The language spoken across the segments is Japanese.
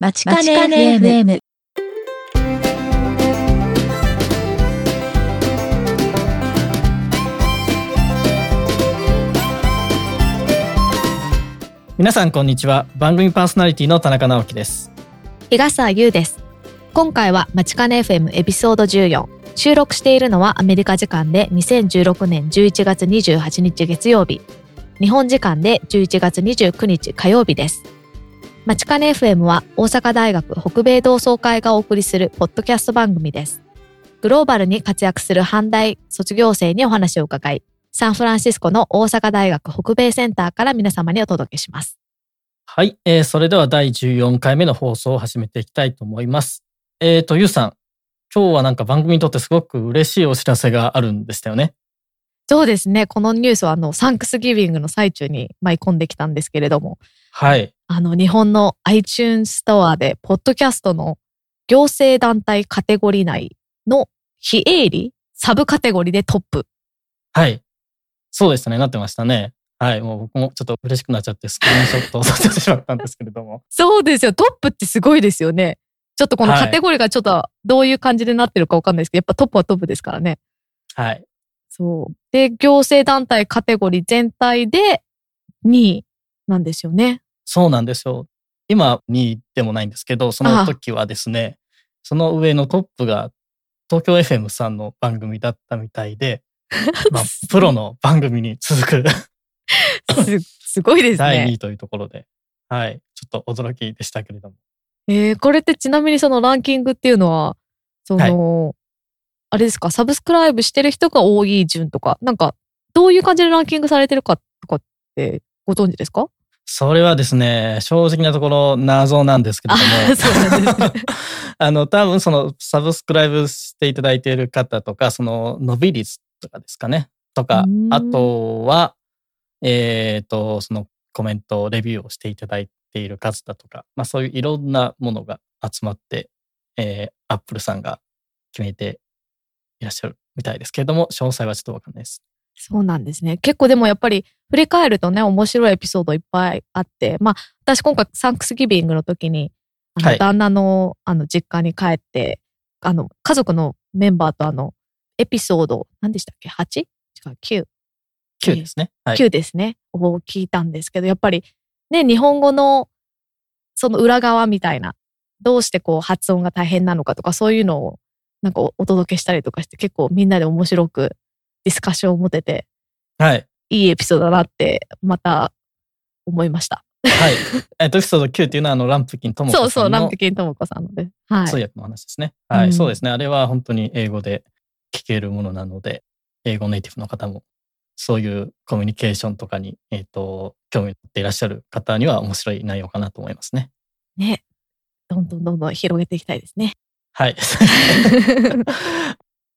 まちかね FM。皆さんこんにちは番組パーソナリティの田中直樹です日笠優です。今回はまちかね FM エピソード14。収録しているのはアメリカ時間で2016年11月28日月曜日。日本時間で11月29日火曜日です。まちかね FM は大阪大学北米同窓会がお送りするポッドキャスト番組です。グローバルに活躍する阪大卒業生にお話を伺い、サンフランシスコの大阪大学北米センターから皆様にお届けします。はい、えー、それでは第14回目の放送を始めていきたいと思いますえーとゆうさん今日はなんか番組にとってすごく嬉しいお知らせがあるんでしたよねそうですね。このニュースはあのサンクスギビングの最中に舞い込んできたんですけれども、はいあの日本の iTunes ストアでポッドキャストの行政団体カテゴリー内の非営利サブカテゴリーでトップ。はいそうでしたねなってましたねはいもう僕もちょっと嬉しくなっちゃってスクリーンショットをさせてしまったんですけれども そうですよ。トップってすごいですよね。ちょっとこのはいカテゴリーがちょっとどういう感じでなってるかわかんないですけど、やっぱトップはトップですからね。はいそう。で、行政団体カテゴリー全体で2位なんですよね。そうなんですよ。今にでもないんですけどその時はですねその上のトップが東京 FM さんの番組だったみたいで、まあ、プロの番組に続く。すすごいです第2ね。位というところで、はい、ちょっと驚きでしたけれども。えー、これってちなみにそのランキングっていうのは、その、あれですか、サブスクライブしてる人が多い順とか、なんか、どういう感じでランキングされてるかとかってご存知ですか？それはですね、正直なところ謎なんですけれども。あ の、多分そのサブスクライブしていただいている方とか、その伸び率とかですかね、とかあとは、えっ、と、そのコメント、レビューをしていただいている数だとか、まあそういういろんなものが集まって、えー、アップルさんが決めていらっしゃるみたいですけれども、詳細はちょっとわかんないです。そうなんですね。結構でもやっぱり振り返るとね、面白いエピソードいっぱいあって、まあ、私今回サンクスギビングの時に、あの、はい旦那のあの実家に帰って、あの、家族のメンバーとあの、エピソード、何でしたっけ ?8? 違う、9。9ですね。はい。9ですね、を聞いたんですけど、やっぱりね、日本語のその裏側みたいな、どうしてこう発音が大変なのかとか、そういうのをなんかおお届けしたりとかして、結構みんなで面白くディスカッションを持てて、はい。いいエピソードだなって、また思いました。はい。えっと、エピソード9っていうのは、あの、ランプキンともこさんのそうそう、ランプキンともこさんので。はい。通訳の話ですね。はい、うんそうですね。あれは本当に英語で聞けるものなので、英語ネイティブの方も、そういうコミュニケーションとかに、えっ、と、興味を持っていらっしゃる方には面白い内容かなと思いますね。ね。どんどんどんどん広げていきたいですね。はい。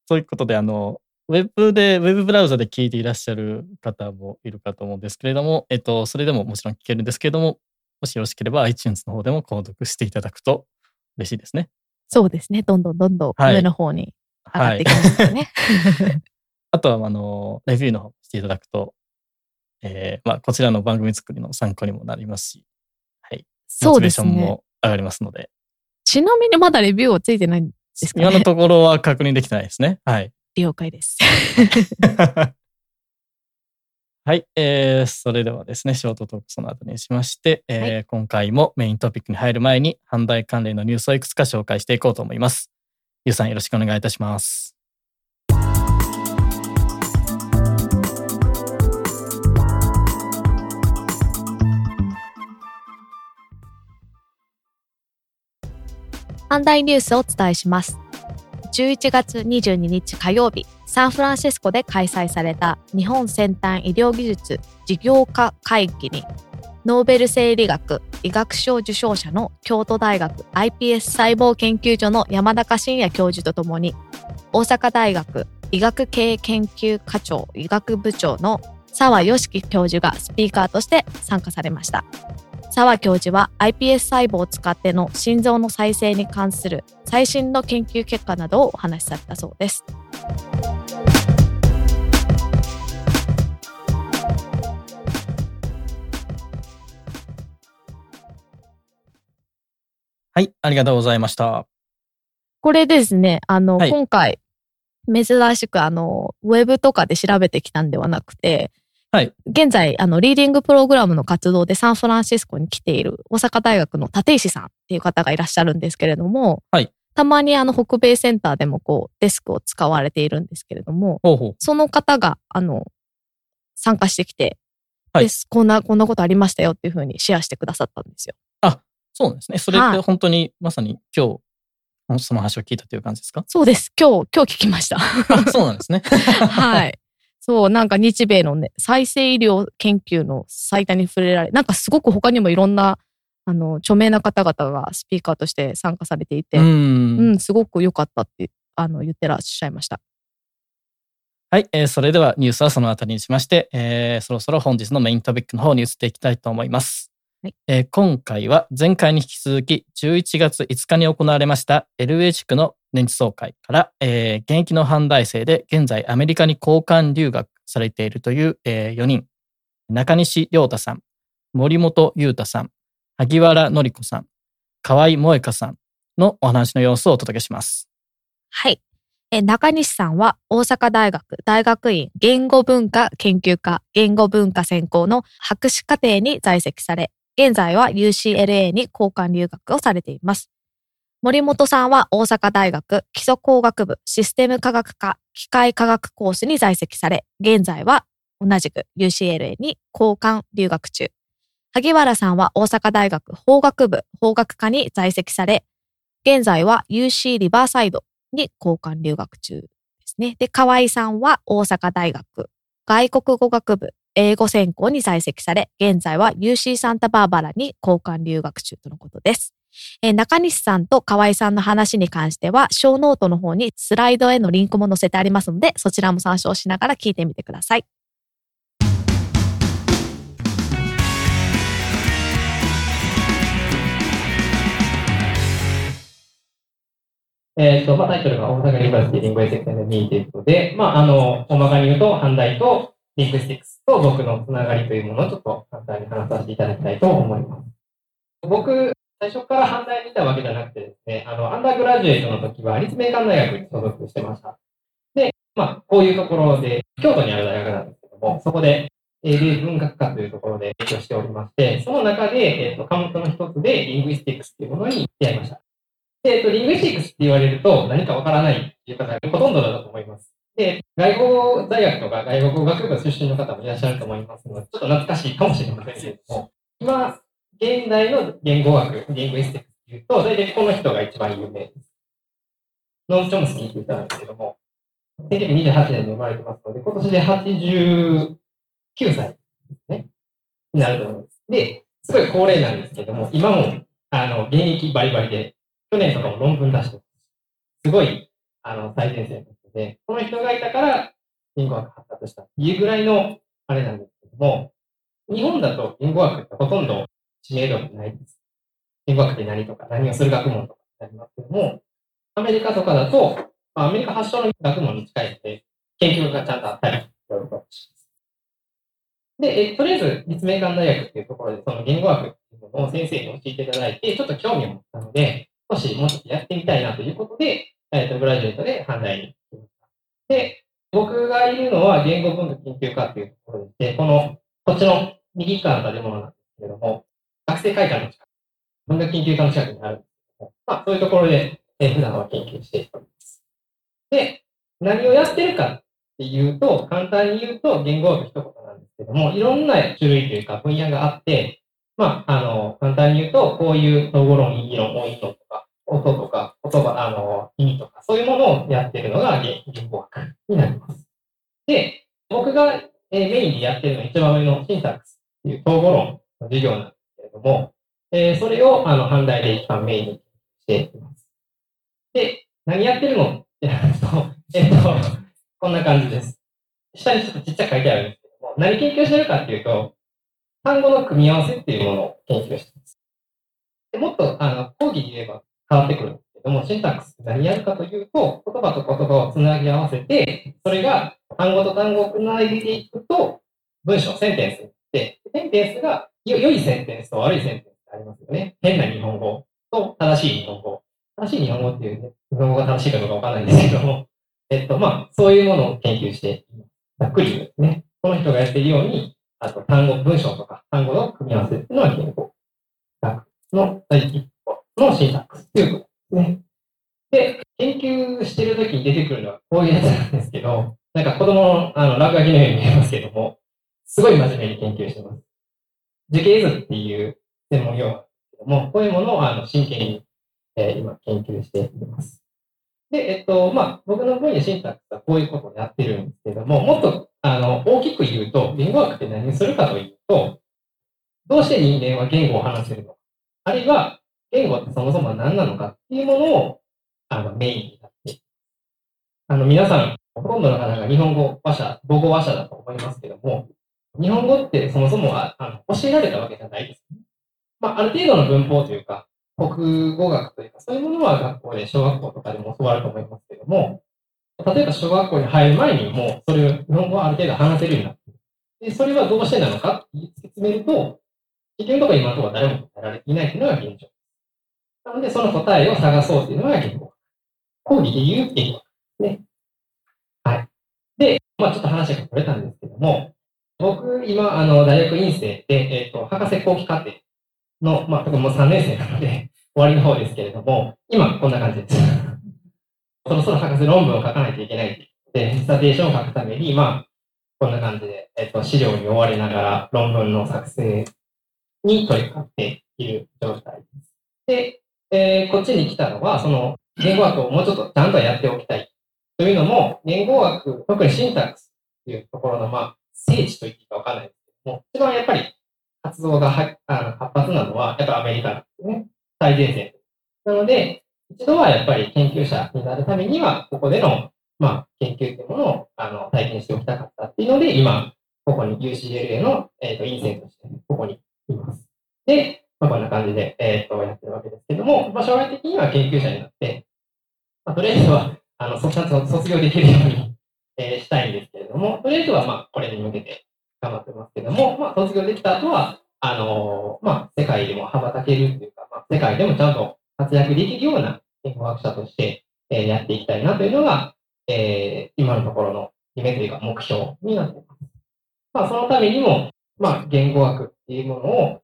そういうことで、あの、ウェブで、ウェブブラウザで聞いていらっしゃる方もいるかと思うんですけれども、えっと、それでももちろん聞けるんですけれども、もしよろしければ iTunes の方でも購読していただくと嬉しいですね。そうですね。どんどんどんどんはい上の方に上がはいっていき。ますよね。あとは、あの、レビューの方していただくと、えーまあ、こちらの番組作りの参考にもなりますし、はい。モチベーそうですね。ションも上がりますので、ちなみにまだレビューはついてないんですかね？今のところは確認できてないですね。はい。了解です。はい、えー、それではですね、ショートトークその後にしまして、えー今回もメイントピックに入る前に、販売関連のニュースをいくつか紹介していこうと思います。ゆうさんよろしくお願いいたします。阪大ニュースをお伝えします。11月22日火曜日、サンフランシスコで開催された日本先端医療技術事業化会議に、ノーベル生理学医学賞受賞者の京都大学 iPS 細胞研究所の山中伸也教授とともに、大阪大学医学系研究課長医学部長の澤良樹教授がスピーカーとして参加されました。澤教授は iPS 細胞を使っての心臓の再生に関する最新の研究結果などをお話しされたそうです。はい、ありがとうございました。これですね、あの、はい今回、珍しく、あの、ウェブとかで調べてきたんではなくて、はい現在、あの、リーディングプログラムの活動でサンフランシスコに来ている大阪大学の立石さんっていう方がいらっしゃるんですけれども、はいたまにあの、北米センターでもこう、デスクを使われているんですけれども、ほうほう。その方が、あの、参加してきて、はいですこんな、こんなことありましたよっていうふうにシェアしてくださったんですよ。そうですね。それってはい本当にまさに今日、その話を聞いたという感じですか？そうです。今日、今日聞きました。あそうなんですね。はい。そう、なんか日米のね、再生医療研究の最多に触れられ、なんかすごく他にもいろんな、あの、著名な方々がスピーカーとして参加されていて、ううん、ん。すごく良かったって、あの、言ってらっしゃいました。はい、えーそれではニュースはそのあたりにしまして、えーそろそろ本日のメイントピックの方に移っていきたいと思います。はいえー今回は前回に引き続き11月5日に行われました LA 地区の年次総会から、えー現役の阪大生で現在アメリカに交換留学されているという、え4人、中西亮太さん、森本裕太さん、萩原紀子さん、河合萌香さんのお話の様子をお届けします。はい。中西さんは大阪大学大学院言語文化研究科言語文化専攻の博士課程に在籍され、現在は UCLA に交換留学をされています。森本さんは大阪大学基礎工学部システム科学科機械科学コースに在籍され、現在は同じく UCLA に交換留学中。萩原さんは大阪大学法学部法学科に在籍され、現在は UC リバーサイドに交換留学中ですね。で、河合さんは大阪大学外国語学部英語専攻に在籍され、現在は UC サンタバーバラに交換留学中とのことです。え中西さんと河合さんの話に関しては、ショーノートの方にスライドへのリンクも載せてありますので、そちらも参照しながら聞いてみてください。えっ、と、まあ、タイトルが大阪ユニバーシティリングエセクションミーということで、まあ、あの、大まかに言うと、阪大とリングスティックスと僕のつながりというものをちょっと簡単に話させていただきたいと思います。僕、最初から阪大にいたわけじゃなくてですね、あの、アンダーグラジュエートの時は立命館大学に所属してました。で、まあ、こういうところで、京都にある大学なんですけども、そこで、英米文学科というところで勉強しておりまして、その中で、えっ、と、科目の一つで、リングイスティックスというものに出会いました。で、えっと、リングイスティックスって言われると何かわからないっていう方がほとんどだと思います。で、外国大学とか外国語学部出身の方もいらっしゃると思いますので、ちょっと懐かしいかもしれませんけれども、今、現代の言語学、リングイスティックスっていうと、大体この人が一番有名です。ノン・チョムスキーっていう人なんですけども、1928年に生まれてますので、今年で89歳ですね、になると思います。で、すごい高齢なんですけども、今も、あの、現役バリバリで、去年とかも論文出してます。すごい、あの、最前線ので、この人がいたから、言語学発達したっていうぐらいの、あれなんですけども、日本だと言語学ってほとんど知名度がないです。言語学って何とか、何をする学問とかってありますけども、アメリカとかだと、まあ、アメリカ発祥の学問に近いので、研究がちゃんとあったり、いろいろとします。で、えとりあえず、立命館大学っていうところで、その言語学っていうのを先生に教えていただいて、ちょっと興味を持ったので、少しもうちょっとやってみたいなということで、えっ、と、グラジュエートで阪大に来ました。で、僕がいるのは言語文化研究科っていうところでして、この、こっちの右側の建物なんですけども、学生会館の近く、文学研究科の近くにあるんですけども、まあ、そういうところで、えー普段は研究しております。で、何をやってるかっていうと、簡単に言うと、言語学一言なんですけども、いろんな種類というか分野があって、まあ、あの、簡単に言うと、こういう統合論、意義論、音とか、音とか、言葉、あの、意味とか、そういうものをやってるのが言語学になります。で、僕が、えメインでやってるのは一番上のシンタックスっていう統合論の授業なんですけれども、えーそれを、あの、阪大で一番メインにしています。で、何やってるのってなると、えっと、こんな感じです。下にちょっとちっちゃく書いてあるんですけども、何研究してるかっていうと、単語の組み合わせっていうものを研究しています。でもっと、あの、講義で言えば変わってくるんですども、シンタックスって何やるかというと、言葉と言葉をつなぎ合わせて、それが単語と単語をつないでいくと、文章、センテンスって、センテンスが、良いセンテンスと悪いセンテンスってありますよね。変な日本語と正しい日本語。正しい日本語っていうね、日本語が正しいかどうかわかんないんですけども、えっと、まあ、そういうものを研究して、ざっくり言うですね。この人がやっているように、あと単語、文章とか単語の組み合わせっていうのは言語の第一歩のシンタックスっていうことね。で、研究してるときに出てくるのはこういうやつなんですけど、なんか子供のあの落書きのように見えますけども、すごい真面目に研究してます。樹形図っていう専門用語なんですけども、こういうものをあの真剣に、えー今研究しています。で、えっと、まあ、僕の分野シンタックスはこういうことをやってるんですけども、もっとあの大きく言うと、言語学って何をするかというと、どうして人間は言語を話せるのか、あるいは言語ってそもそも何なのかっていうものをあのメインになってあの、皆さん、ほとんどの方が日本語話者、母語話者だと思いますけども、日本語ってそもそもはあの教えられたわけじゃないです、ね。まあ、ある程度の文法というか、国語学というか、そういうものは学校で、小学校とかでも教わると思いますけども、例えば小学校に入る前にもう、それを日本語はある程度話せるようになっている。で、それはどうしてなのかって説明ると、結局のところ今のところ誰も答えられていないというのが現状。なので、その答えを探そうというのが言語学。講義で言う言語学ですね。はい。で、まあちょっと話が取れたんですけども、僕、今、あの、大学院生で、えっ、と、博士後期課程の、まあ、特にもう3年生なので、終わりの方ですけれども、今、こんな感じです。そろそろ博士論文を書かないといけないということで、ディスタテーションを書くために、まあ、こんな感じで、えっ、と、資料に追われながら論文の作成に取り掛かっている状態です。で、えーこっちに来たのは、その、言語学をもうちょっとちゃんとやっておきたい。というのも、言語学、特にシンタックスというところの、まあ、聖地と言っていいかわからないですけども、一番やっぱり活動がはあの活発なのは、やっぱアメリカなんですね。最前線。なので、一度はやっぱり研究者になるためには、ここでの、まあ、研究というものをあの体験しておきたかったっていうので、今、ここに UCLA の、えー、と院生として、ここにいます。で、まあ、こんな感じで、えー、とやってるわけですけども、まあ、将来的には研究者になって、まあ、とりあえずは、あの、卒業できるように、えーしたいんですけれども、とりあえずは、まあ、これに向けて頑張ってますけども、まあ、卒業できた後は、あのーまあ、世界でも羽ばたけるっていうか、まあ、世界でもちゃんと活躍できるような言語学者として、えーやっていきたいなというのが、えー今のところの夢というか目標になっています。まあ、そのためにも、まあ、言語学っていうものを、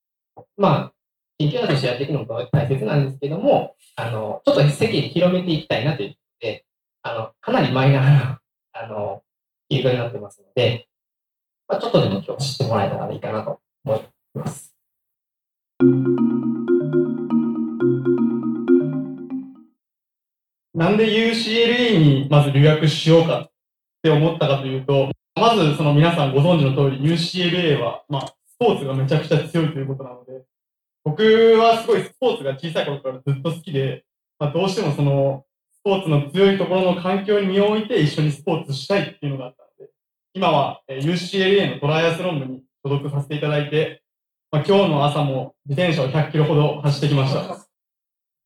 まあ、研究者としてやっていくのも大切なんですけども、あの、ちょっと世間に広めていきたいなということで、あの、かなりマイナーな、あの、フィールドになってますので、まあ、ちょっとでも今日知ってもらえたらいいかなと思います。なんで UCLA にまず留学しようかって思ったかというと、まずその皆さんご存知の通り UCLA は、まあ、スポーツがめちゃくちゃ強いということなので、僕はすごいスポーツが小さい頃からずっと好きで、まあ、どうしてもそのスポーツの強いところの環境に身を置いて一緒にスポーツしたいっていうのがあったので、今は UCLA のトライアスロン部に所属させていただいて、まあ、今日の朝も自転車を100キロほど走ってきました。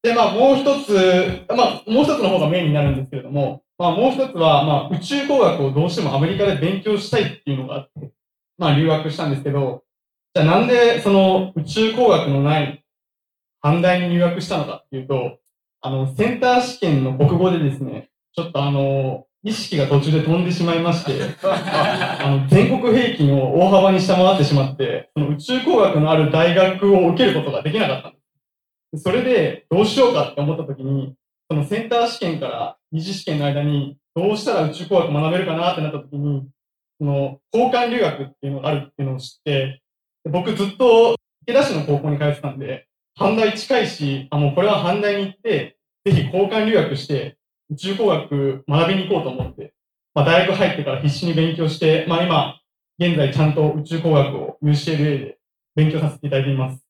で、まあ、もう一つ、まあ、もう一つの方がメインになるんですけれども、まあ、もう一つは、まあ、宇宙工学をどうしてもアメリカで勉強したいっていうのがあって、まあ、留学したんですけど、じゃあなんでその宇宙工学のない阪大に入学したのかっていうと、あの、センター試験の国語でですね、ちょっとあの、意識が途中で飛んでしまいまして、あの、全国平均を大幅に下回ってしまって、その宇宙工学のある大学を受けることができなかったんです。それで、どうしようかって思った時に、そのセンター試験から二次試験の間に、どうしたら宇宙工学学べるかなってなった時に、その、交換留学っていうのがあるっていうのを知って、僕ずっと池田市の高校に通ってたんで、阪大近いし、あの、これは阪大に行って、ぜひ交換留学して、宇宙工学学びに行こうと思って、まあ大学入ってから必死に勉強して、まあ今、現在ちゃんと宇宙工学を UCLA で勉強させていただいています。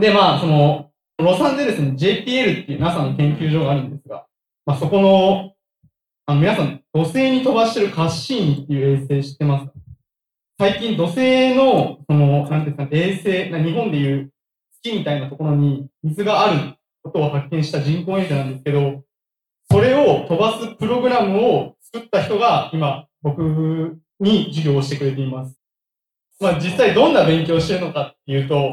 で、まあ、その、ロサンゼルスに JPL っていう NASA の研究所があるんですが、まあそこの、あの皆さん、土星に飛ばしてるカッシーニっていう衛星知ってますか？最近土星の、その、なんていうんですか、衛星、日本でいう月みたいなところに水があることを発見した人工衛星なんですけど、それを飛ばすプログラムを作った人が今、僕に授業をしてくれています。まあ実際どんな勉強をしてるのかっていうと、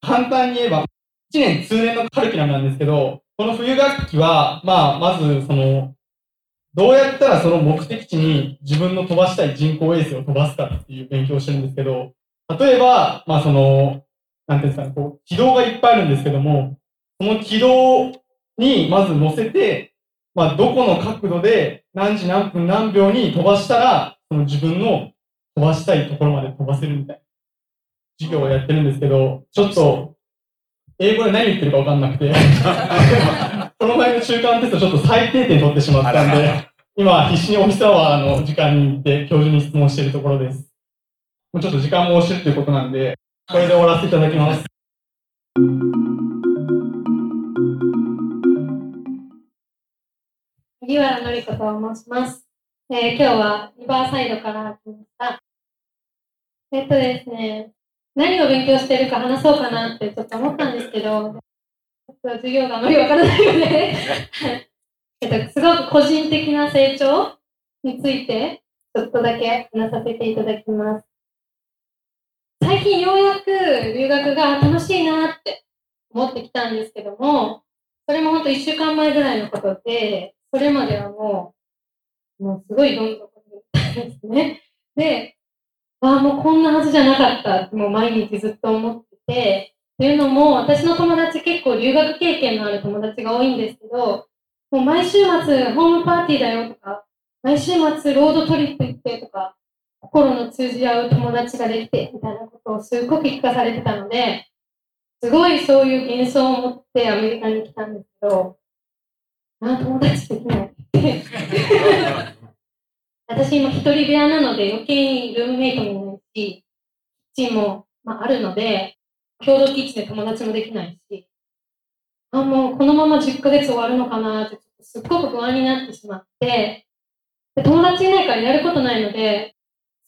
簡単に言えば、1年通年のカルキュラムなんですけど、この冬学期は、まあ、まず、その、どうやったらその目的地に自分の飛ばしたい人工衛星を飛ばすかっていう勉強をしてるんですけど、例えば、まあその、なんていうんですかね、こう、軌道がいっぱいあるんですけども、その軌道にまず乗せて、まあどこの角度で何時何分何秒に飛ばしたら、その自分の飛ばしたいところまで飛ばせるみたいな授業をやってるんですけど、ちょっと、英語で何言ってるかわかんなくて、この前の中間テストちょっと最低点取ってしまったんで、今必死にオフィスアワーの時間に行って教授に質問しているところです。もうちょっと時間も押してるということなんで、これで終わらせていただきます。萩原のり子と申します。えー今日はリバーサイドから来ました。えっとですね、何を勉強してるか話そうかなってちょっと思ったんですけど、授業があまりわからないので、えっと、すごく個人的な成長について、ちょっとだけ話させていただきます。最近ようやく留学が楽しいなって思ってきたんですけども、それも本当1週間前ぐらいのことで、それまではもう、もうすごいどんどんですね。で、ああ、もうこんなはずじゃなかったもう毎日ずっと思ってて、というのも私の友達結構留学経験のある友達が多いんですけど、もう毎週末ホームパーティーだよとか、毎週末ロードトリップ行ってとか、心の通じ合う友達ができてみたいなことをすごく聞かされてたので、すごいそういう幻想を持ってアメリカに来たんですけど、あ、友達できない。私今一人部屋なので余計にルームメイトもいないし、キッチンも、まあ、あるので、共同キッチで友達もできないし、あ、もうこのまま10ヶ月終わるのかなって、すっごく不安になってしまって、で友達いないからやることないので、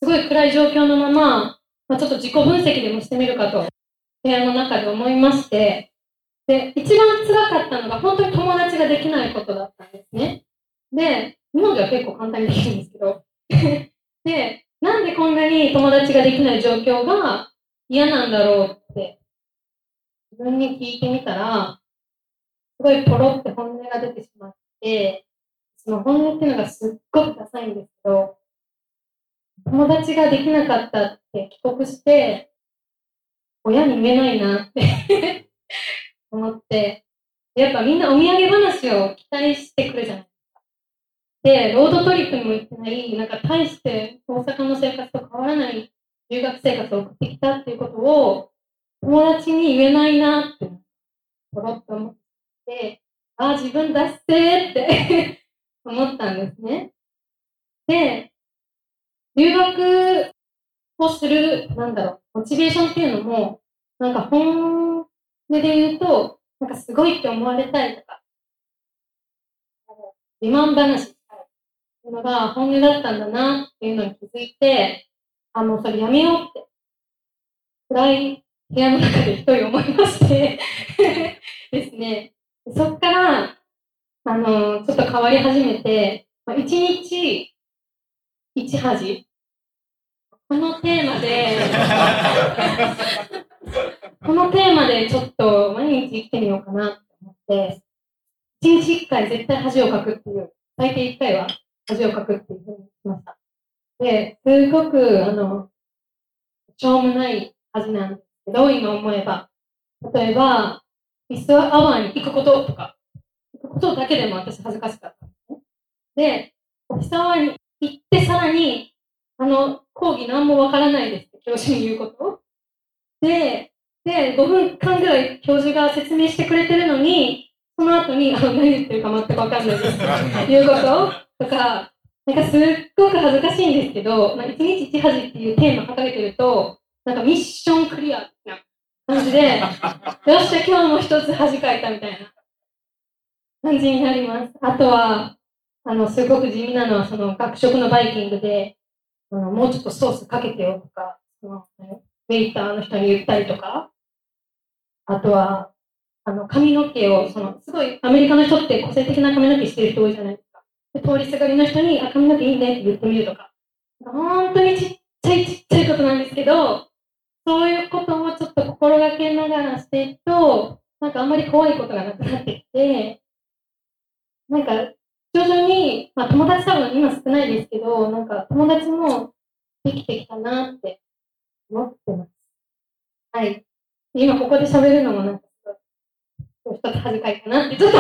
すごい暗い状況のまま、まあ、ちょっと自己分析でもしてみるかと、部屋の中で思いまして、で、一番辛かったのが本当に友達ができないことだったんですね。で、日本では結構簡単にできるんですけど、で、なんでこんなに友達ができない状況が嫌なんだろうって、自分に聞いてみたら、すごいポロって本音が出てしまって、その本音っていうのがすっごくダサいんですけど、友達ができなかったって帰国して、親に言えないなって 思って、やっぱみんなお土産話を期待してくるじゃないですか。で、ロードトリップにも行ってない、なんか大して大阪の生活と変わらない留学生活を送ってきたっていうことを友達に言えないなって、ポロッと思って、ああ、自分出してって 思ったんですね。で、留学をする、なんだろう、モチベーションっていうのも、なんか本音で言うと、なんかすごいって思われたいとか、自慢話したいっていうのが本音だったんだなっていうのに気づいて、あ、もうそれやめようって、暗い部屋の中で一人思いましてですね、そっから、あの、ちょっと変わり始めて、まあ一日一恥。このテーマで、このテーマでちょっと毎日生きてみようかなと思って、一日一回絶対恥をかくっていう、最低一回は恥をかくっていうふうにしました。で、すごく、あの、しょうもない恥なんですけど、今思えば。例えば、ピストアワーに行くこととか、行くことだけでも私恥ずかしかったで。で、オフィスアワーに行ってさらに、あの、講義何もわからないですって教授に言うことで、で、5分間ぐらい教授が説明してくれてるのに、その後に、あの、何言ってるか全くわかんないです。いうこととか、なんかすっごく恥ずかしいんですけど、なんか一日一恥っていうテーマ掲げてると、なんかミッションクリアな感じで、よっしゃ、今日も一つ恥かいたみたいな感じになります。あとは、あの、すごく地味なのは、その学食のバイキングで、あのもうちょっとソースかけてよとか、そのウェイターの人に言ったりとか、あとは、あの、髪の毛を、その、すごいアメリカの人って個性的な髪の毛してる人多いじゃないですか。で通りすがりの人に、あ、髪の毛いいねって言ってみるとか。本当にちっちゃいちっちゃいことなんですけど、そういうことをちょっと心がけながらしていくと、なんかあんまり怖いことがなくなってきて、なんか徐々に、まあ友達多分今少ないですけど、なんか友達もできてきたなって思ってます。はい。今ここで喋るのもなんかすごい、一つ恥ずかいかなってちょっと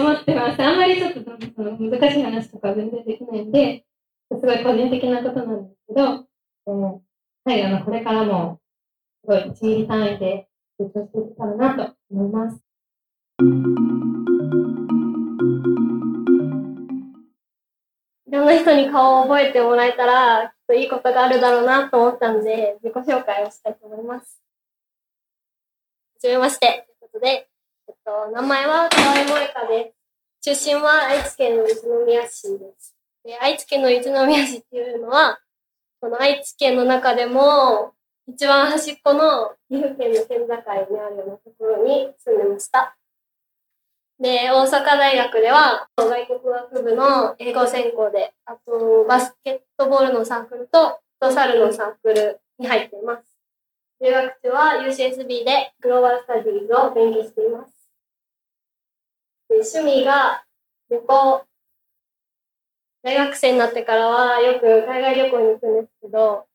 思ってます。あんまりちょっとその難しい話とか全然できないんで、すごい個人的なことなんですけど、えーはい、あの、これからも、すごい1ミリ単位で成長していけたらなと思います。いろんな人に顔を覚えてもらえたら、きっといいことがあるだろうなと思ったので、自己紹介をしたいと思います。はじめまして。ということで、えっと、名前は河合萌香です。出身は愛知県の一宮市です。で愛知県の一宮市っていうのは、この愛知県の中でも、一番端っこの岐阜県の県境にあるようなところに住んでました。で、大阪大学では、外国学部の英語専攻で、あと、バスケットボールのサークルと、フットサルのサークルに入っています。留学中は UCSB でグローバルスタディーズを勉強しています。で趣味が旅行。大学生になってからはよく海外旅行に行くんですけど、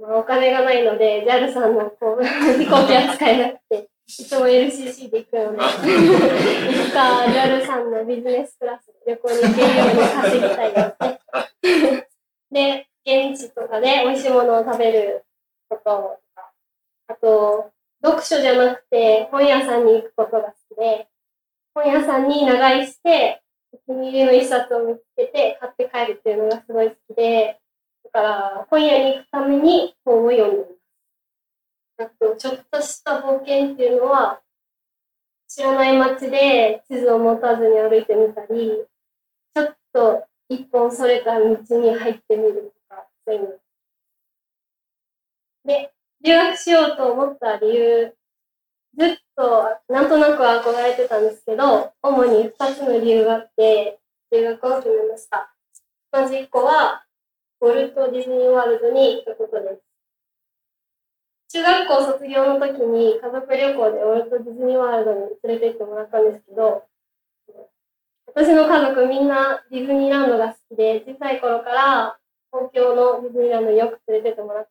まあ、お金がないので、JAL さんのこう 飛行機は使えなくて、いつも LCC で行くので、いつか JAL さんのビジネスクラスで旅行に行けるように稼ぎたいですね。で、現地とかで美味しいものを食べることとか、あと、読書じゃなくて本屋さんに行くことが好きで、本屋さんに長居して、お気に入りの一冊を見つけて買って帰るっていうのがすごい好きで、だから本屋に行くために本を読んでいます。あと、ちょっとした冒険っていうのは、知らない街で地図を持たずに歩いてみたり、ちょっと一本それた道に入ってみるとか、そういうの。で、留学しようと思った理由、ずっとなんとなく憧れてたんですけど、主に2つの理由があって、留学を決めました。まず1個は、ウォルト・ディズニー・ワールドに行ったことです。中学校卒業の時に家族旅行でウォルト・ディズニー・ワールドに連れて行ってもらったんですけど、私の家族みんなディズニーランドが好きで、小さい頃から東京のディズニーランドによく連れてってもらって、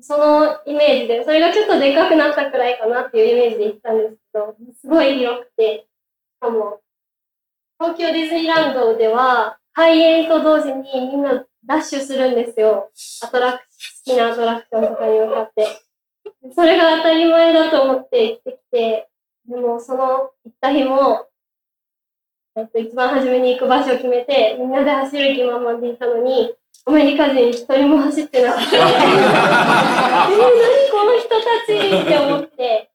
そのイメージで、それがちょっとでかくなったくらいかなっていうイメージで行ったんですけど、すごい広くて、しかも、東京ディズニーランドでは、開園と同時にみんなダッシュするんですよ。アトラクション、好きなアトラクションとかに向かって。それが当たり前だと思って行ってきて、でもその行った日も、えっと、一番初めに行く場所を決めて、みんなで走る気満々でいたのに、アメリカ人一人も走ってなかった。えー、何この人たちって思って、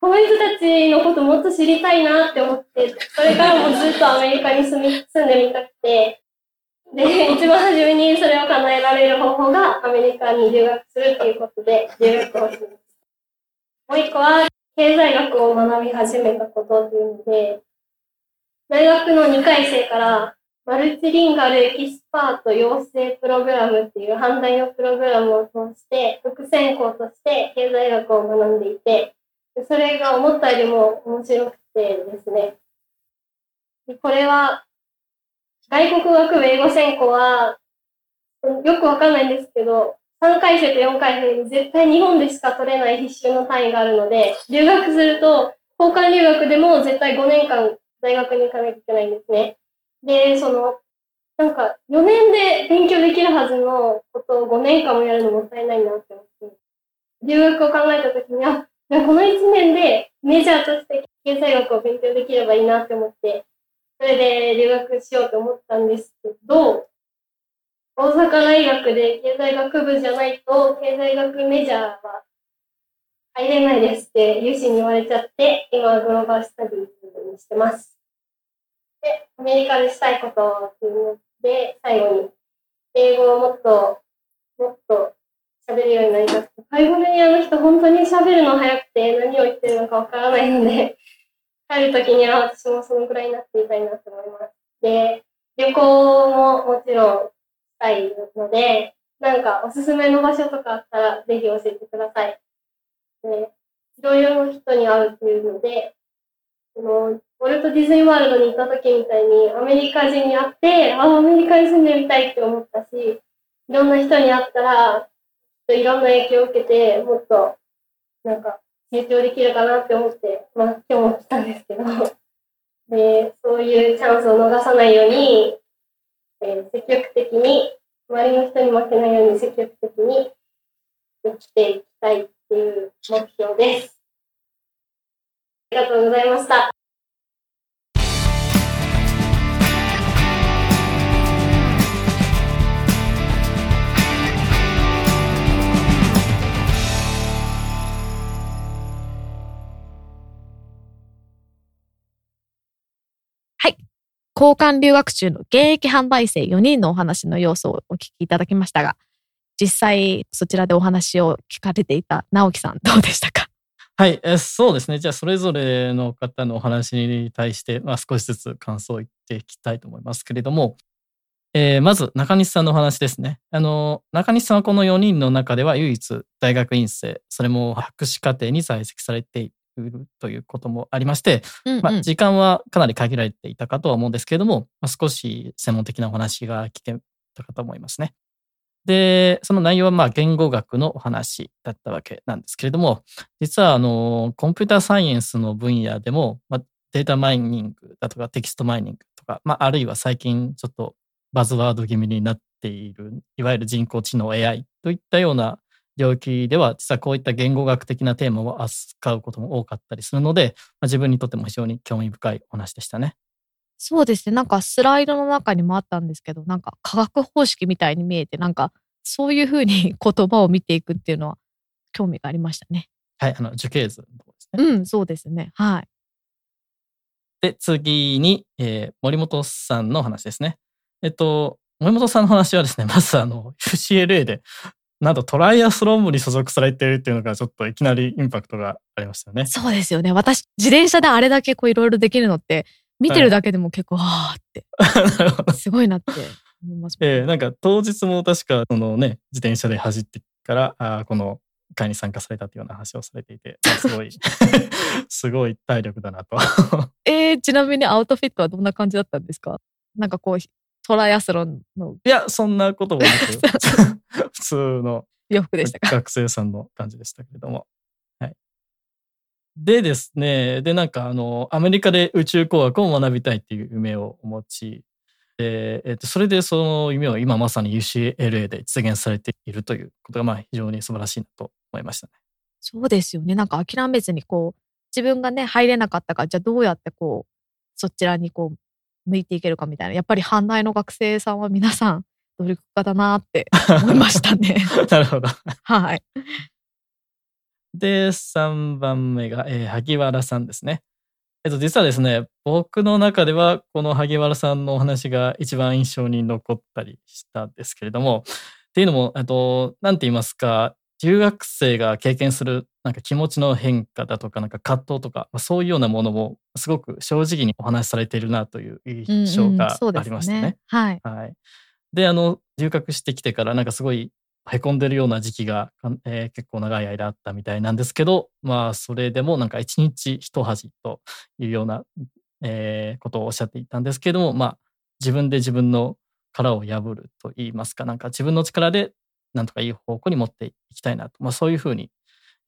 この人たちのこともっと知りたいなって思って、それからもずっとアメリカに住み住んでみたくて、で、一番初めにそれを叶えられる方法がアメリカに留学するっていうことで、留学をしました。もう一個は、経済学を学び始めたことっていうので、大学の2回生から、マルチリンガルエキスパート養成プログラムっていう反対のプログラムを通して、副専攻として経済学を学んでいて、それが思ったよりも面白くてですね。これは、外国学部英語専攻は、よくわかんないんですけど、3回生と4回生に絶対日本でしか取れない必修の単位があるので、留学すると、交換留学でも絶対5年間大学に行かなきゃいけないんですね。で、その、なんか4年で勉強できるはずのことを5年間もやるのもったいないなって思って、留学を考えたときに、あ、この1年でメジャーとして経済学を勉強できればいいなって思って、それで留学しようと思ったんですけど、大阪大学で経済学部じゃないと経済学メジャーは入れないですって有志に言われちゃって、今はグローバルスタディーにしてます。で、アメリカでしたいことっていうので、最後に、英語をもっと、もっと喋るようになりたくて、パイゴニアの人本当に喋るの早くて何を言ってるのかわからないので、帰るときには私もそのくらいになっていたいなと思います。で、旅行ももちろんしたいので、なんかおすすめの場所とかあったらぜひ教えてください。でいろいろ人に会うっていうので、その、ウォルト・ディズニーワールドに行った時みたいにアメリカ人に会って、ああ、アメリカに住んでみたいって思ったし、いろんな人に会ったら、いろんな影響を受けて、もっと、なんか、成長できるかなって思って、まあ、今日も来たんですけど、で、そういうチャンスを逃さないように、えー積極的に、周りの人に負けないように積極的に生きていきたいっていう目標です。ありがとうございました。交換留学中の現役販売生4人のお話の様子をお聞きいただきましたが、実際そちらでお話を聞かれていた直樹さんどうでしたか？はい、えそうですね。じゃあ、それぞれの方のお話に対して、まあ、少しずつ感想を言っていきたいと思いますけれども、えーまず、中西さんのお話ですね。あの、中西さんはこの4人の中では唯一大学院生、それも博士課程に在籍されているということもありまして、うんうんまあ、時間はかなり限られていたかとは思うんですけれども、まあ、少し専門的なお話が聞けたかと思いますね。で、その内容はまあ言語学のお話だったわけなんですけれども、実はあのコンピューターサイエンスの分野でも、まあ、データマイニングだとかテキストマイニングとか、まあ、あるいは最近ちょっとバズワード気味になっている、いわゆる人工知能 AI といったような領域では、実はこういった言語学的なテーマを扱うことも多かったりするので、まあ、自分にとっても非常に興味深いお話でしたね。そうですね。なんかスライドの中にもあったんですけど、なんか科学方式みたいに見えて、なんかそういうふうに 言葉を見ていくっていうのは興味がありましたね。はい、あの樹形図のところですね。うん、そうですね。はい。で、次に、えー森本さんの話ですね。えっと、森本さんの話はですね、まずあの、UCLA で、なんとトライアスロン部に所属されているっていうのがちょっといきなりインパクトがありましたよね。そうですよね。私、自転車であれだけこういろいろできるのって、見てるだけでも結構、ああって。すごいなって思います。えーなんか当日も確かそのね、自転車で走ってから、あーこの会に参加されたというような話をされていて、まあすごい、すごい体力だなと。えー、ちなみにアウトフィットはどんな感じだったんですか？なんかこう、トライアスロンのいや、そんなこともなく、普通の洋服でしたか？学生さんの感じでしたけれども。はい。でですね、で、なんかあの、アメリカで宇宙工学を学びたいっていう夢をお持ちで、えっと、それでその夢を今まさに UCLA で実現されているということが、まあ非常に素晴らしいなと思いましたね。そうですよね。なんか諦めずにこう、自分がね、入れなかったから、じゃあどうやってこう、そちらにこう、向いていけるかみたいな。やっぱり阪大の学生さんは皆さん、努力家だなって思いましたね。なるほど。はい。で、3番目が、えー萩原さんですね。えっと、実はですね、僕の中では、この萩原さんのお話が一番印象に残ったりしたんですけれども、っていうのも、えっと、なんて言いますか、留学生が経験するなんか気持ちの変化だとか、なんか葛藤とか、まあそういうようなものも、すごく正直にお話しされているなという印象がありますしたね。はい。はい。で、あの、留学してきてから、なんかすごい、へこんでるような時期が、えー結構長い間あったみたいなんですけど、まあ、それでもなんか一日一恥というような、えーことをおっしゃっていたんですけども、まあ、自分で自分の殻を破ると言いますか、なんか自分の力で、なんとかいい方向に持っていきたいなと、まあ、そういうふうに、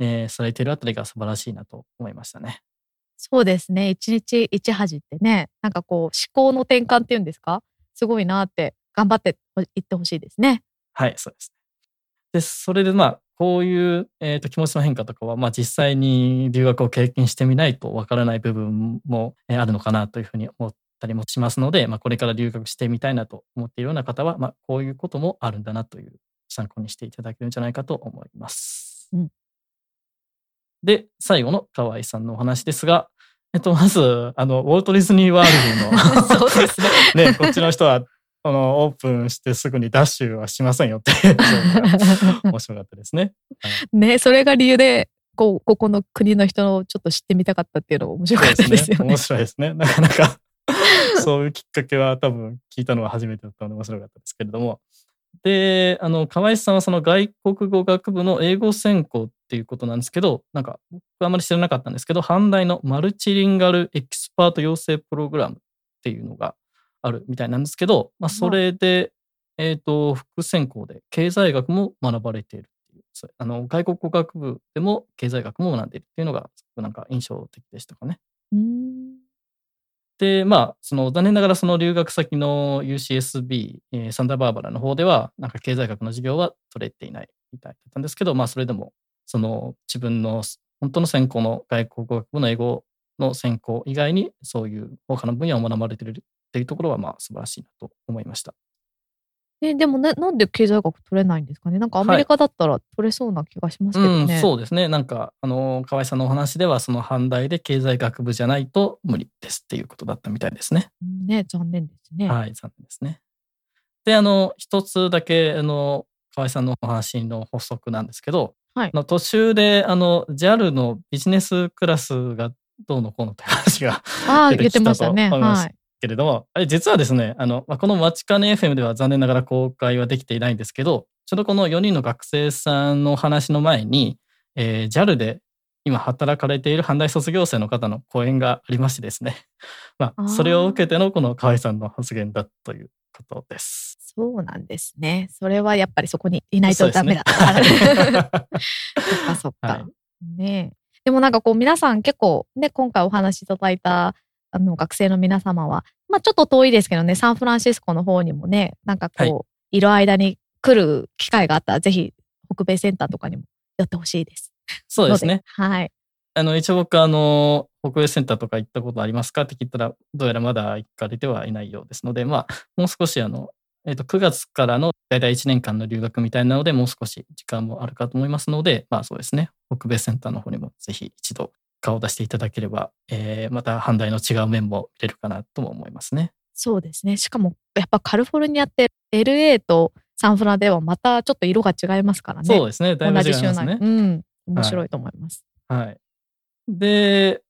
えーされているあたりが素晴らしいなと思いましたね。そうですね。一日一恥ってね、なんかこう、思考の転換っていうんですか？すごいなって、頑張っていってほしいですね。はい、そうですね。で、それでまあ、こういう、えーと気持ちの変化とかは、まあ実際に留学を経験してみないとわからない部分もえーあるのかなというふうに思ったりもしますので、まあこれから留学してみたいなと思っているような方は、まあこういうこともあるんだなという参考にしていただけるんじゃないかと思います。うんで、最後の河合さんのお話ですが、えっと、まず、あの、ウォルト・ディズニー・ワールドの そうですね。ね、こっちの人は、あの、オープンしてすぐにダッシュはしませんよって 面白かったですね。ね、それが理由で、こう、ここの国の人をちょっと知ってみたかったっていうのが面白かったですよね。面白いですね。なかなか、そういうきっかけは多分聞いたのは初めてだったので面白かったですけれども。で、あの、河合さんはその外国語学部の英語専攻っっていうことなんですけど、なんか僕はあまり知らなかったんですけど、阪大のマルチリンガルエキスパート養成プログラムっていうのがあるみたいなんですけど、まあ、それで、えっ、と、副専攻で経済学も学ばれているっていう、あの外国語学部でも経済学も学んでいるっていうのが、すごくなんか印象的でしたかね。うーんで、まあ、その残念ながらその留学先の UCSB、えーサンダーバーバラの方では、なんか経済学の授業は取れていないみたいだったんですけど、まあ、それでも、その自分の本当の専攻の外国語学部の英語の専攻以外に、そういう他の分野を学ばれているっていうところは、まあ、素晴らしいなと思いました。えでもね、なんで経済学取れないんですかね？なんかアメリカだったら取れそうな気がしますけどね。うん、そうですね。なんか、あの、河合さんのお話では、その阪大で経済学部じゃないと無理ですっていうことだったみたいですね。うんね、残念ですね。はい、残念ですね。で、あの、一つだけ、あの、河合さんのお話の補足なんですけど、はいあの途中で、あの、JAL のビジネスクラスがどうのこうのって話が出てきたましたね。と思いますはい。けれども、あれ実はですね、あの、まあ、このマチカネ FM では残念ながら公開はできていないんですけど、ちょうどこの4人の学生さんの話の前に、えー JAL で今働かれている阪大卒業生の方の講演がありましてですね、まあ、それを受けてのこの河合さんの発言だということです。そうなんですね。それはやっぱりそこにいないとダメだ。そ っかそっか。はいねえでもなんかこう皆さん結構ね、今回お話しいただいたあの学生の皆様は、まあちょっと遠いですけどね、サンフランシスコの方にもね、なんかこう、はいい、る間に来る機会があったら、ぜひ北米センターとかにも寄ってほしいです。そうですね。のはい。あの、一応僕、あの、北米センターとか行ったことありますか？って聞いたら、どうやらまだ行かれてはいないようですので、まあ、もう少し、あの、えっ、と、9月からの大体1年間の留学みたいなので、もう少し時間もあるかと思いますので、まあそうですね、北米センターの方にもぜひ一度顔を出していただければ、えーまた阪大の違う面も見れるかなとも思いますね。そうですね。しかも、やっぱカリフォルニアって LA とサンフラではまたちょっと色が違いますからね。そうですね、だいぶ違すね内。。うん。面白いと思います。はい。で、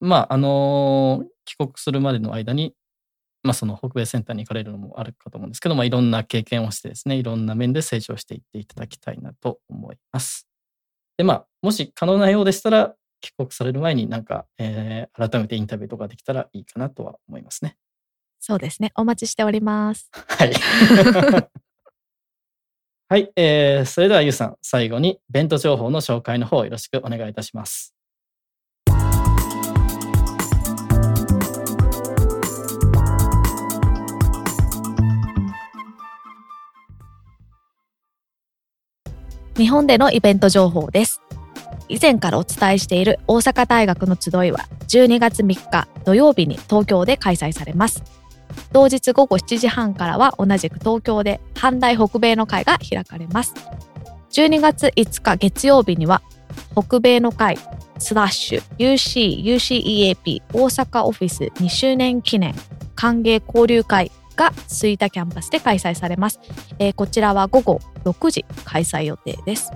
まあ、あの帰国するまでの間に、まあ、その北米センターに行かれるのもあるかと思うんですけど、まあ、いろんな経験をしてですね、いろんな面で成長していっていただきたいなと思います。で、まあ、もし可能なようでしたら、帰国される前になんか、えー改めてインタビューとかできたらいいかなとは思いますね。そうですね。お待ちしております。はい。はい、えー、それではゆうさん、最後にイベント情報の紹介の方よろしくお願いいたします。日本でのイベント情報です。以前からお伝えしている大阪大学の集いは12月3日土曜日に東京で開催されます。同日午後7時半からは同じく東京で阪大北米の会が開かれます。12月5日月曜日には北米の会スラッシュ UC UCEAP 大阪オフィス2周年記念歓迎交流会が吹田キャンパスで開催されます。えーこちらは午後6時開催予定です。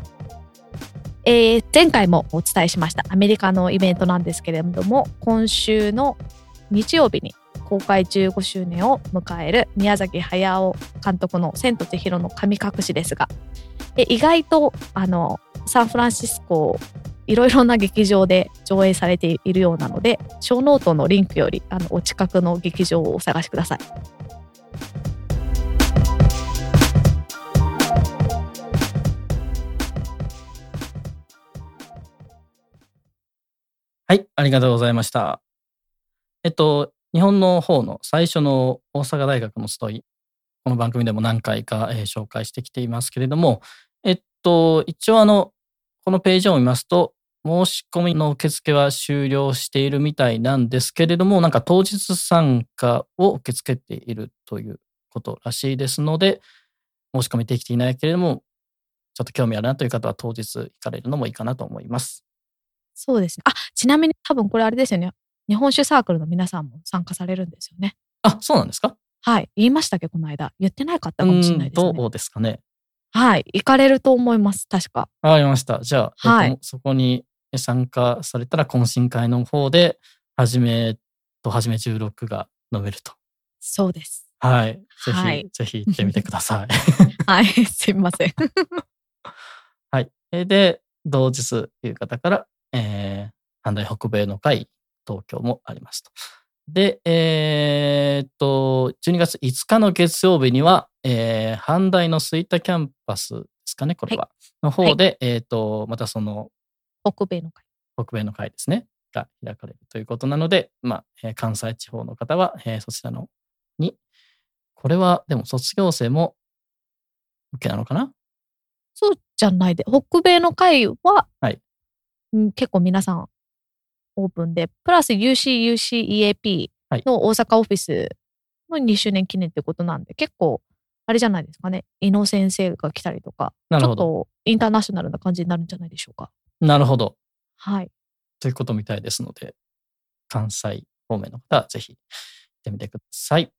えー前回もお伝えしましたアメリカのイベントなんですけれども今週の日曜日に公開15周年を迎える宮崎駿監督の「千と千尋の神隠し」ですが意外とあのサンフランシスコいろいろな劇場で上映されているようなのでショーノートのリンクよりあのお近くの劇場をお探しください。はい、ありがとうございました。えっと、日本の方の最初の大阪大学の集い、この番組でも何回か、えー紹介してきていますけれども、えっと、一応あの、このページを見ますと、申し込みの受付は終了しているみたいなんですけれども、なんか当日参加を受け付けているということらしいですので、申し込みできていないけれども、ちょっと興味あるなという方は当日行かれるのもいいかなと思います。そうですね。あ、ちなみに多分これあれですよね。日本酒サークルの皆さんも参加されるんですよね。あ、そうなんですか？はい。言いましたっけ？この間。言ってなかったかもしれないですね。うんどうですかね。はい。行かれると思います。確か。わかりました。じゃあ、はいえっとそこに参加されたら懇親会の方で、はじめとはじめ16が飲めると。そうです。はい。ぜひ、はいぜひ行ってみてください。はい。すいません。はい。えで、同日という方から、えー、阪大北米の会東京もありますと。で、えーっと、12月5日の月曜日には、えー、阪大の吹田キャンパスですかね、これは。の方で、えーっと、またその北米の会。北米の会ですね、が開かれるということなので、まあ、えー関西地方の方は、えーそちらのに、これはでも卒業生も OK なのかな？そうじゃないで、北米の会は、はいうん結構皆さんオープンで、プラス UC、UCEAP はいの大阪オフィスの2周年記念ってことなんで、結構、あれじゃないですかね、伊野先生が来たりとか、ちょっ。とインターナショナルな感じになるんじゃないでしょうか。なるほど。はい。ということみたいですので、関西方面の方はぜひ行ってみてください。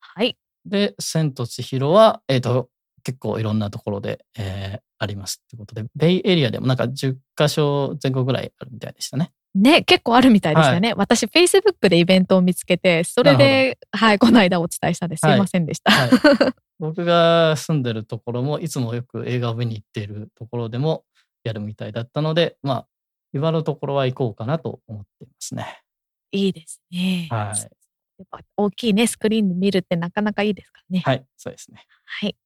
はい。で、千と千尋は、えっ、と、結構いろんなところで、えーありますということで、ベイエリアでもなんか10カ所前後ぐらいあるみたいでしたね。ね、結構あるみたいでしたね。私、Facebook でイベントを見つけて、それで、はい、この間お伝えしたんですいませんでした。はい、僕が住んでるところも、いつもよく映画を見に行っているところでもやるみたいだったので、まあ、今のところは行こうかなと思っていますね。いいですね。はいやっぱ大きいね、スクリーンで見るってなかなかいいですからね。はい、そうですね。はい。はい。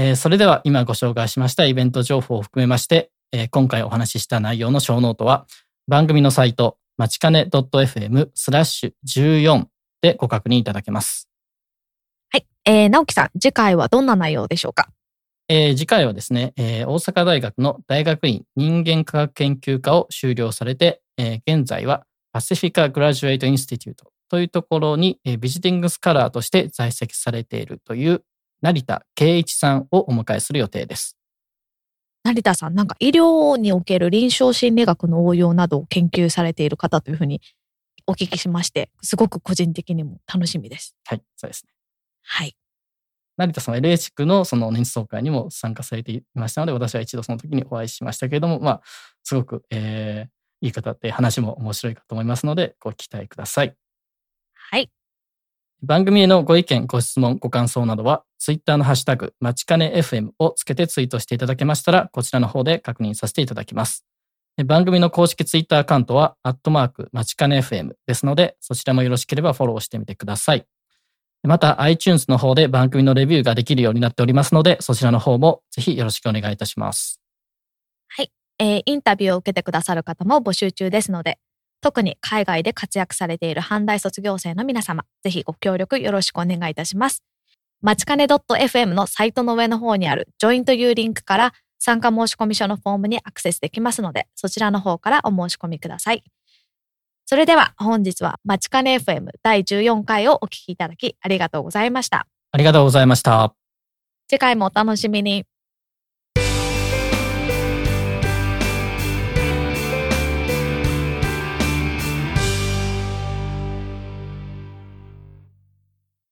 えーそれでは今ご紹介しましたイベント情報を含めまして、えー今回お話しした内容のショーノートは番組のサイト、まちかね .fm スラッシュ14でご確認いただけます。はい。えー、直樹さん、次回はどんな内容でしょうか？えー次回はですね、えー大阪大学の大学院人間科学研究科を修了されて、えー現在はパシフィカ・グラジュエイト・インスティテュートというところに、えービジティングスカラーとして在籍されているという成田圭一さんをお迎えする予定です。成田さん、なんか医療における臨床心理学の応用などを研究されている方というふうにお聞きしまして、すごく個人的にも楽しみです。はい、そうですね。はい。成田さんは地区のその年次総会にも参加されていましたので、私は一度その時にお会いしましたけれども、まあ、すごく、えーいい方で話も面白いかと思いますので、ご期待ください。はい。番組へのご意見、ご質問、ご感想などは、ツイッターのハッシュタグ、まちかね FM をつけてツイートしていただけましたら、こちらの方で確認させていただきます。番組の公式ツイッターアカウントは、アットマーク、まちかね FM ですので、そちらもよろしければフォローしてみてください。また、iTunes の方で番組のレビューができるようになっておりますので、そちらの方もぜひよろしくお願いいたします。はいえーインタビューを受けてくださる方も募集中ですので、特に海外で活躍されている阪大卒業生の皆様、ぜひご協力よろしくお願いいたします。まちかね .fm のサイトの上の方にあるジョインというリンクから参加申し込み書のフォームにアクセスできますので、そちらの方からお申し込みください。それでは本日はまちかね FM 第14回をお聞きいただきありがとうございました。ありがとうございました。次回もお楽しみに。